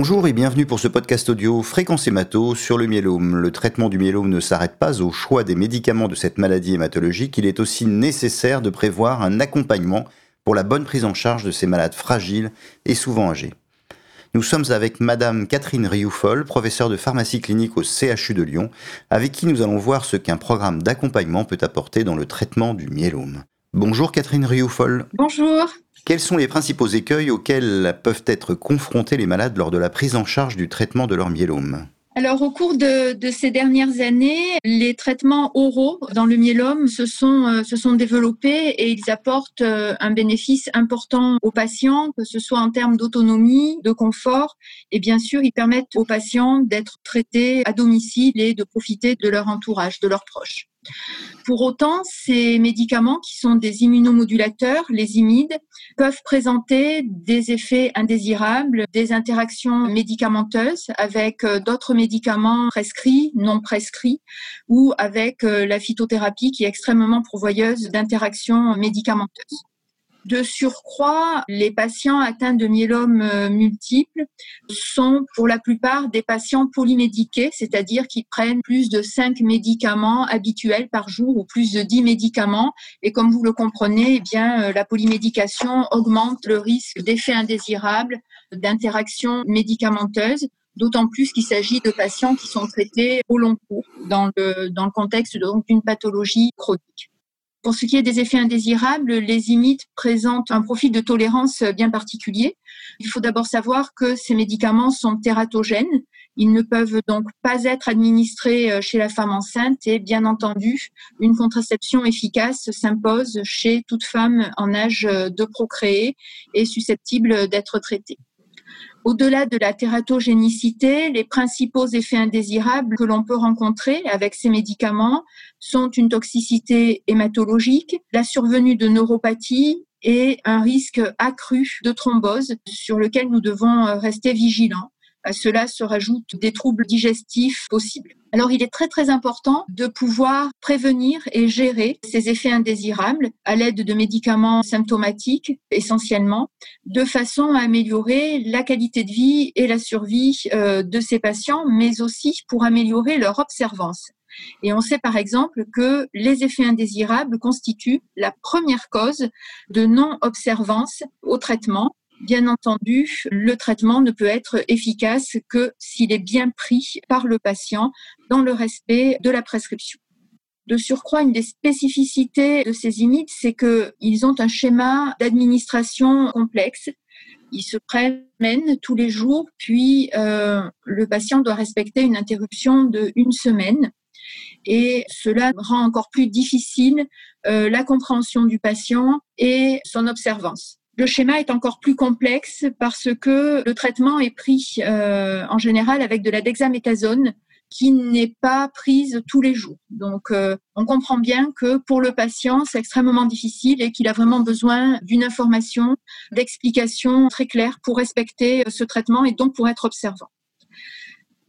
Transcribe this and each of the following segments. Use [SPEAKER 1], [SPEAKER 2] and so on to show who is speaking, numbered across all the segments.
[SPEAKER 1] Bonjour et bienvenue pour ce podcast audio Fréquence hémato sur le myélome. Le traitement du myélome ne s'arrête pas au choix des médicaments de cette maladie hématologique, il est aussi nécessaire de prévoir un accompagnement pour la bonne prise en charge de ces malades fragiles et souvent âgés. Nous sommes avec Madame Catherine Rioufol, professeure de pharmacie clinique au CHU de Lyon, avec qui nous allons voir ce qu'un programme d'accompagnement peut apporter dans le traitement du myélome. Bonjour Catherine Rioufol.
[SPEAKER 2] Bonjour.
[SPEAKER 1] Quels sont les principaux écueils auxquels peuvent être confrontés les malades lors de la prise en charge du traitement de leur myélome?
[SPEAKER 2] Alors, au cours de, ces dernières années, les traitements oraux dans le myélome se sont, euh, se sont développés et ils apportent euh, un bénéfice important aux patients, que ce soit en termes d'autonomie, de confort, et bien sûr, ils permettent aux patients d'être traités à domicile et de profiter de leur entourage, de leurs proches. Pour autant, ces médicaments qui sont des immunomodulateurs, les imides, peuvent présenter des effets indésirables, des interactions médicamenteuses avec euh, d'autres médicaments prescrits, non prescrits, ou avec euh, la phytothérapie qui est extrêmement pourvoyeuse d'interactions médicamenteuses. De surcroît, les patients atteints de myélome euh, multiple sont pour la plupart des patients polymédiqués, c'est-à-dire qui prennent plus de 5 médicaments habituels par jour ou plus de 10 médicaments. Et comme vous le comprenez, eh bien, euh, la polymédication augmente le risque d'effets indésirables, d'interactions médicamenteuses d'autant plus qu'il s'agit de patients qui sont traités au long cours dans le, dans le contexte d'une pathologie chronique. Pour ce qui est des effets indésirables, les imides présentent un profil de tolérance bien particulier. Il faut d'abord savoir que ces médicaments sont tératogènes. Ils ne peuvent donc pas être administrés euh, chez la femme enceinte et bien entendu, une contraception efficace s'impose chez toute femme en âge de procréer et susceptible d'être traitée. Au-delà de la tératogénicité, les principaux effets indésirables que l'on peut rencontrer avec ces médicaments sont une toxicité hématologique, la survenue de neuropathie et un risque accru de thrombose sur lequel nous devons rester vigilants. À cela se rajoutent des troubles digestifs possibles. Alors il est très très important de pouvoir prévenir et gérer ces effets indésirables à l'aide de médicaments symptomatiques essentiellement, de façon à améliorer la qualité de vie et la survie euh, de ces patients, mais aussi pour améliorer leur observance. Et on sait par exemple que les effets indésirables constituent la première cause de non-observance au traitement Bien entendu, le traitement ne peut être efficace que s'il est bien pris par le patient dans le respect de la prescription. De surcroît, une des spécificités de ces imides, c'est qu'ils ont un schéma d'administration complexe. Ils se promènent tous les jours, puis euh, le patient doit respecter une interruption de une semaine. Et cela rend encore plus difficile euh, la compréhension du patient et son observance. Le schéma est encore plus complexe parce que le traitement est pris euh, en général avec de la dexaméthasone qui n'est pas prise tous les jours. Donc, euh, on comprend bien que pour le patient, c'est extrêmement difficile et qu'il a vraiment besoin d'une information, d'explications très claires pour respecter ce traitement et donc pour être observant.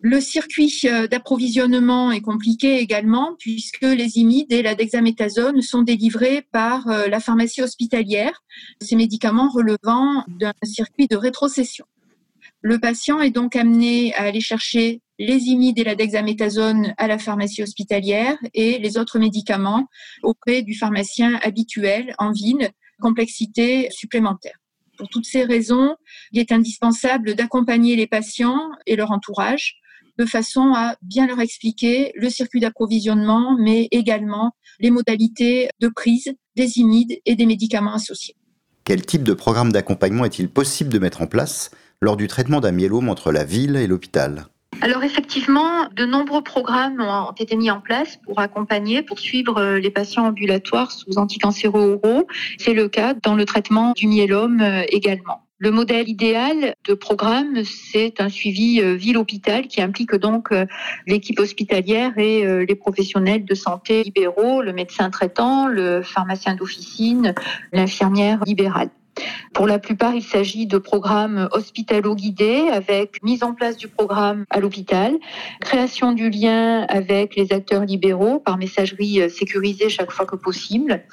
[SPEAKER 2] Le circuit euh, d'approvisionnement est compliqué également puisque les imides et la sont délivrés par euh, la pharmacie hospitalière, ces médicaments relevant d'un circuit de rétrocession. Le patient est donc amené à aller chercher les imides et la dexaméthasone à la pharmacie hospitalière et les autres médicaments auprès du pharmacien habituel en ville, complexité supplémentaire. Pour toutes ces raisons, il est indispensable d'accompagner les patients et leur entourage de façon à bien leur expliquer le circuit d'approvisionnement, mais également les modalités de prise des imides et des médicaments associés.
[SPEAKER 1] Quel type de programme d'accompagnement est-il possible de mettre en place lors du traitement d'un myélome entre la ville et l'hôpital?
[SPEAKER 3] Alors effectivement, de nombreux programmes ont été mis en place pour accompagner, pour suivre euh, les patients ambulatoires sous anticancéreux oraux. C'est le cas dans le traitement du myélome euh, également. Le modèle idéal de programme, c'est un suivi euh, ville-hôpital qui implique donc euh, l'équipe hospitalière et euh, les professionnels de santé libéraux, le médecin traitant, le pharmacien d'officine, l'infirmière libérale. Pour la plupart, il s'agit de programmes hospitalo-guidés avec mise en place du programme à l'hôpital, création du lien avec les acteurs libéraux par messagerie sécurisée chaque fois que possible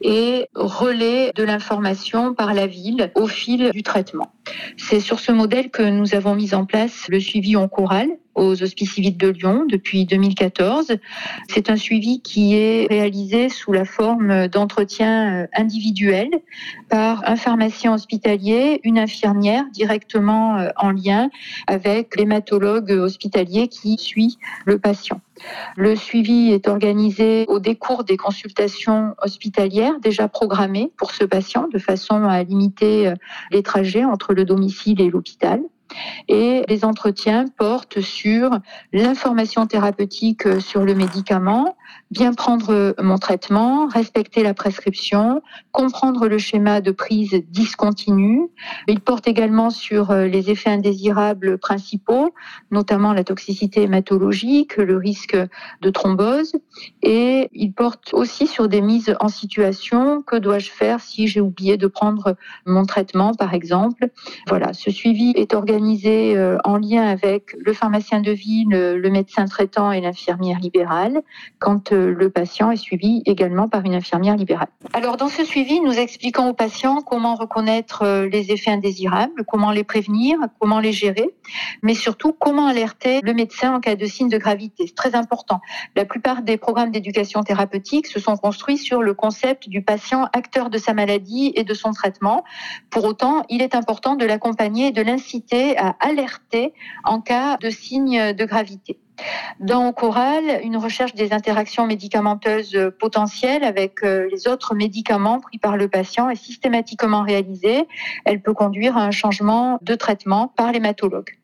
[SPEAKER 3] et relais de l'information par la ville au fil du traitement. C'est sur ce modèle que nous avons mis en place le suivi en chorale aux Hospices civiques de Lyon depuis 2014. C'est un suivi qui est réalisé sous la forme d'entretien individuel par un pharmacien hospitalier, une infirmière directement euh, en lien avec l'hématologue hospitalier qui suit le patient. Le suivi est organisé au décours des consultations hospitalières déjà programmées pour ce patient de façon à limiter euh, les trajets entre le domicile et l'hôpital. Et les entretiens portent sur l'information thérapeutique sur le médicament, bien prendre mon traitement, respecter la prescription, comprendre le schéma de prise discontinue. Il porte également sur euh, les effets indésirables principaux, notamment la toxicité hématologique, le risque de thrombose. Et il porte aussi sur des mises en situation. Que dois-je faire si j'ai oublié de prendre mon traitement, par exemple Voilà, ce suivi est organisé euh, en lien avec le pharmacien de ville, le médecin traitant et l'infirmière libérale. Quand euh, le patient est suivi également par une infirmière libérale. Alors dans ce suivi, nous expliquons aux patients comment reconnaître euh, les effets indésirables, comment les prévenir, comment les gérer, mais surtout comment alerter le médecin en cas de signe de gravité. C'est très important. La plupart des programmes d'éducation thérapeutique se sont construits sur le concept du patient acteur de sa maladie et de son traitement. Pour autant, il est important de l'accompagner et de l'inciter à alerter en cas de signe de gravité. Dans Choral, une recherche des interactions médicamenteuses potentielles avec euh, les autres médicaments pris par le patient est systématiquement réalisée. Elle peut conduire à un changement de traitement par l'hématologue.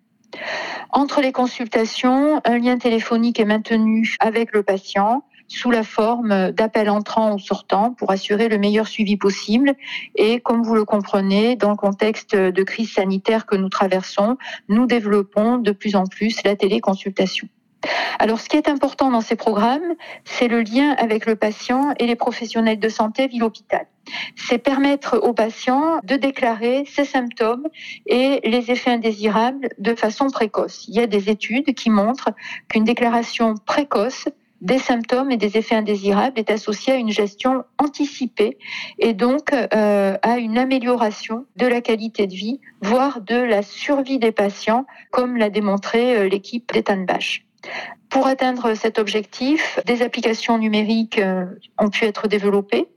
[SPEAKER 3] Entre les consultations, un lien téléphonique est maintenu avec le patient sous la forme d'appels entrants ou sortants pour assurer le meilleur suivi possible. Et comme vous le comprenez, dans le contexte de crise sanitaire que nous traversons, nous développons de plus en plus la téléconsultation. Alors, ce qui est important dans ces programmes, c'est le lien avec le patient et les professionnels de santé ville-hôpital. C'est permettre aux patients de déclarer ses symptômes et les effets indésirables de façon précoce. Il y a des études qui montrent qu'une déclaration précoce des symptômes et des effets indésirables est associée à une gestion anticipée et donc euh, à une amélioration de la qualité de vie, voire de la survie des patients, comme l'a démontré euh, l'équipe d'Etanbach. Pour atteindre cet objectif, des applications numériques euh, ont pu être développées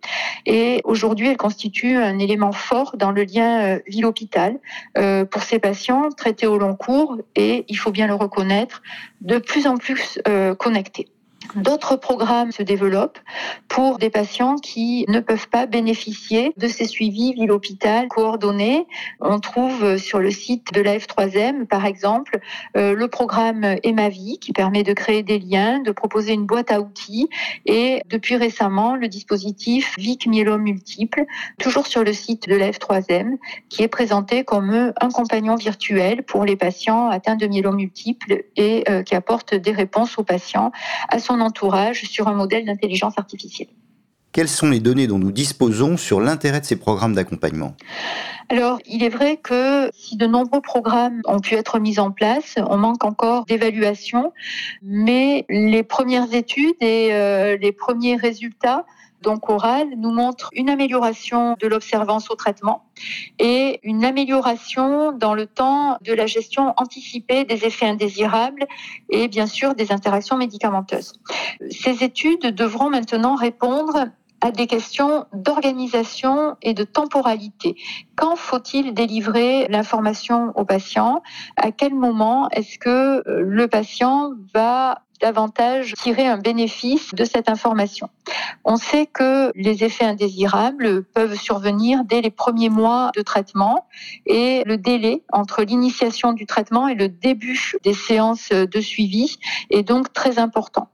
[SPEAKER 3] et aujourd'hui elles constituent un élément fort dans le lien euh, ville-hôpital euh, pour ces patients traités au long cours et, il faut bien le reconnaître, de plus en plus connectés. D'autres programmes se développent pour des patients qui ne peuvent pas bénéficier de ces suivis ville-hôpital coordonnés. On trouve sur le site de la F3M, par exemple, euh, le programme Emavi qui permet de créer des liens, de proposer une boîte à outils et depuis récemment le dispositif VIC myélome multiple, toujours sur le site de la F3M, qui est présenté comme un compagnon virtuel pour les patients atteints de myélome multiple et euh, qui apporte des réponses aux patients à son entourage sur un modèle d'intelligence artificielle.
[SPEAKER 1] Quelles sont les données dont nous disposons sur l'intérêt de ces programmes d'accompagnement?
[SPEAKER 3] Alors, il est vrai que si de nombreux programmes ont pu être mis en place, on manque encore d'évaluation, mais les premières études et euh, les premiers résultats donc oral nous montre une amélioration de l'observance au traitement et une amélioration dans le temps de la gestion anticipée des effets indésirables et bien sûr des interactions médicamenteuses. Ces études devront maintenant répondre à des questions d'organisation et de temporalité. Quand faut-il délivrer l'information au patient? À quel moment est-ce que le patient va davantage tirer un bénéfice de cette information. On sait que les effets indésirables peuvent survenir dès les premiers mois de traitement et le délai entre l'initiation du traitement et le début des séances de suivi est donc très important.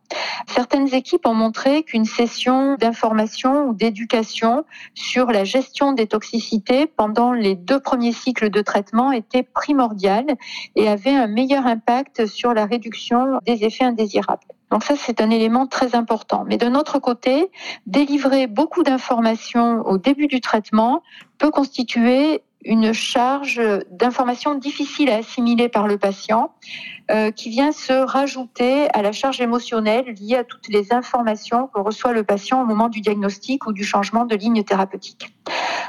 [SPEAKER 3] Certaines équipes ont montré qu'une session d'information ou d'éducation sur la gestion des toxicités pendant les deux premiers cycles de traitement était primordiale et avait un meilleur impact sur la réduction des effets indésirables. Donc ça, c'est un élément très important. Mais d'un autre côté, délivrer beaucoup d'informations au début du traitement peut constituer une charge d'informations difficile à assimiler par le patient euh, qui vient se rajouter à la charge émotionnelle liée à toutes les informations que reçoit le patient au moment du diagnostic ou du changement de ligne thérapeutique.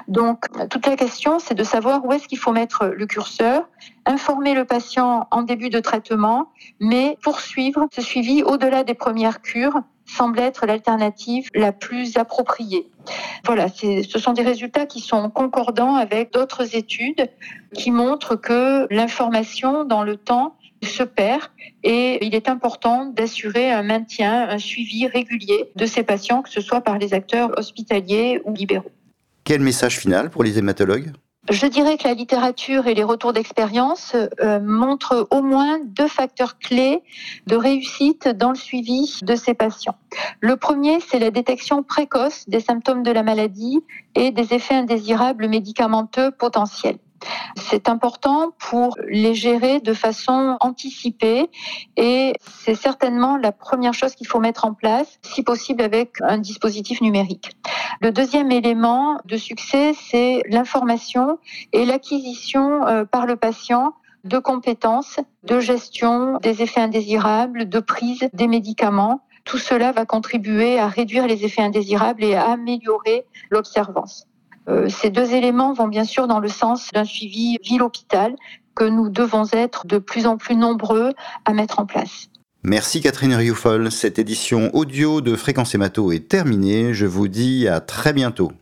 [SPEAKER 3] Donc, toute la question, c'est de savoir où est-ce qu'il faut mettre le curseur, informer le patient en début de traitement, mais poursuivre ce suivi au-delà des premières cures semble être l'alternative la plus appropriée. Voilà, ce sont des résultats qui sont concordants avec d'autres études qui montrent que l'information dans le temps se perd et il est important d'assurer un maintien, un suivi régulier de ces patients, que ce soit par les acteurs hospitaliers ou libéraux.
[SPEAKER 1] Quel message final pour les hématologues?
[SPEAKER 3] Je dirais que la littérature et les retours d'expérience euh, montrent au moins deux facteurs clés de réussite dans le suivi de ces patients. Le premier, c'est la détection précoce des symptômes de la maladie et des effets indésirables médicamenteux potentiels. C'est important pour les gérer de façon anticipée et c'est certainement la première chose qu'il faut mettre en place, si possible avec un dispositif numérique. Le deuxième élément de succès, c'est l'information et l'acquisition euh, par le patient de compétences de gestion des effets indésirables, de prise des médicaments. Tout cela va contribuer à réduire les effets indésirables et à améliorer l'observance. Euh, ces deux éléments vont bien sûr dans le sens d'un suivi ville-hôpital que nous devons être de plus en plus nombreux à mettre en place.
[SPEAKER 1] Merci Catherine Rioufol. Cette édition audio de Fréquence Hémato est terminée. Je vous dis à très bientôt.